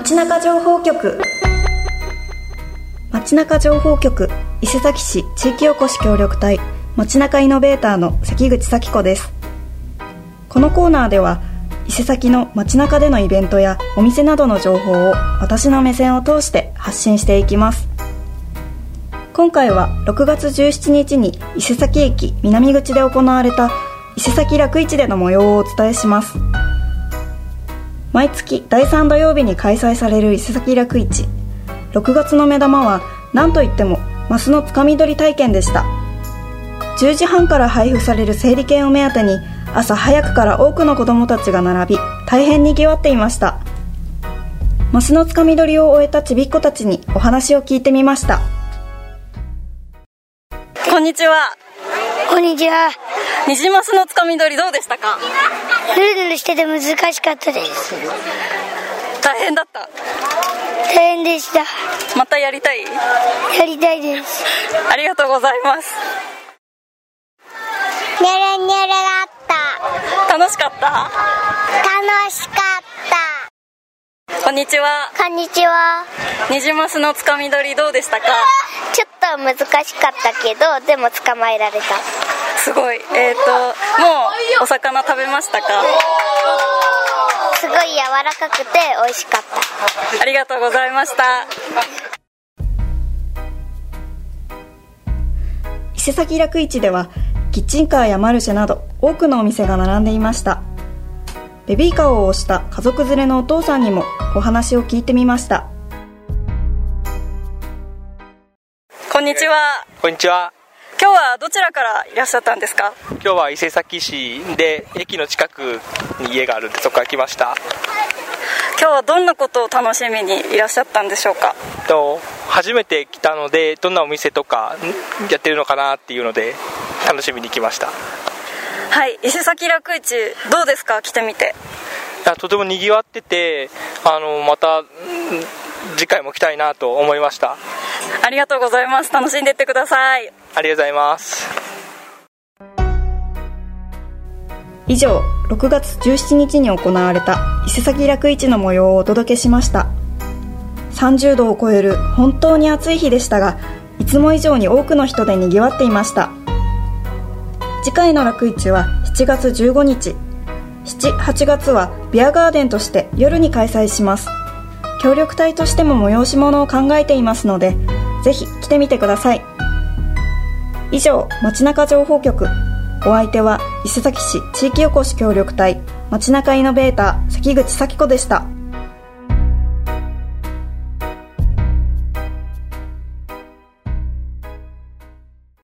街中情報局。街中情報局伊勢崎市地域おこし協力隊街中イノベーターの関口咲子です。このコーナーでは伊勢崎の街中でのイベントやお店などの情報を私の目線を通して発信していきます。今回は6月17日に伊勢崎駅南口で行われた伊勢崎楽市での模様をお伝えします。毎月第3土曜日に開催される伊勢崎楽市。6月の目玉は何といってもマスのつかみ取り体験でした。10時半から配布される整理券を目当てに朝早くから多くの子どもたちが並び大変にぎわっていました。マスのつかみ取りを終えたちびっ子たちにお話を聞いてみました。こんにちは。こんにちは。ニジマスのつかみ取りどうでしたか？ぬるぬるしてて難しかったです。大変だった？大変でした。またやりたい？やりたいです。ありがとうございますニュルニュルだった。楽しかった？楽しかった。こんにちはこんにちは。ニジマスのつかみ取りどうでしたか？ちょっと難しかったけど、でも捕まえられた。すごい。えっ、ともうお魚食べましたか？すごい柔らかくて美味しかった。ありがとうございました。伊勢崎楽市ではキッチンカーやマルシェなど多くのお店が並んでいました。ベビーカーを押した家族連れのお父さんにもお話を聞いてみました。こんにちは。こんにちは。今日はどちらからいらっしゃったんですか？今日は伊勢崎市で駅の近くに家があるんでそこから来ました。今日はどんなことを楽しみにいらっしゃったんでしょうか？と初めて来たのでどんなお店とかんやってるのかなっていうので楽しみに来ました。いはい伊勢崎楽市どうですか？来てみてやとても賑わっててあのまたん次回も来たいなと思いました。ありがとうございます。楽しんでってください。ありがとうございます。以上6月17日に行われた伊勢崎楽市の模様をお届けしました。30度を超える本当に暑い日でしたがいつも以上に多くの人でにぎわっていました。次回の楽市は7月15日。78月はビアガーデンとして夜に開催します協力隊としても催し物を考えていますのでぜひ来てみてください。以上街中情報局。お相手は伊勢崎市地域おこし協力隊街中イノベーター関口咲子でした。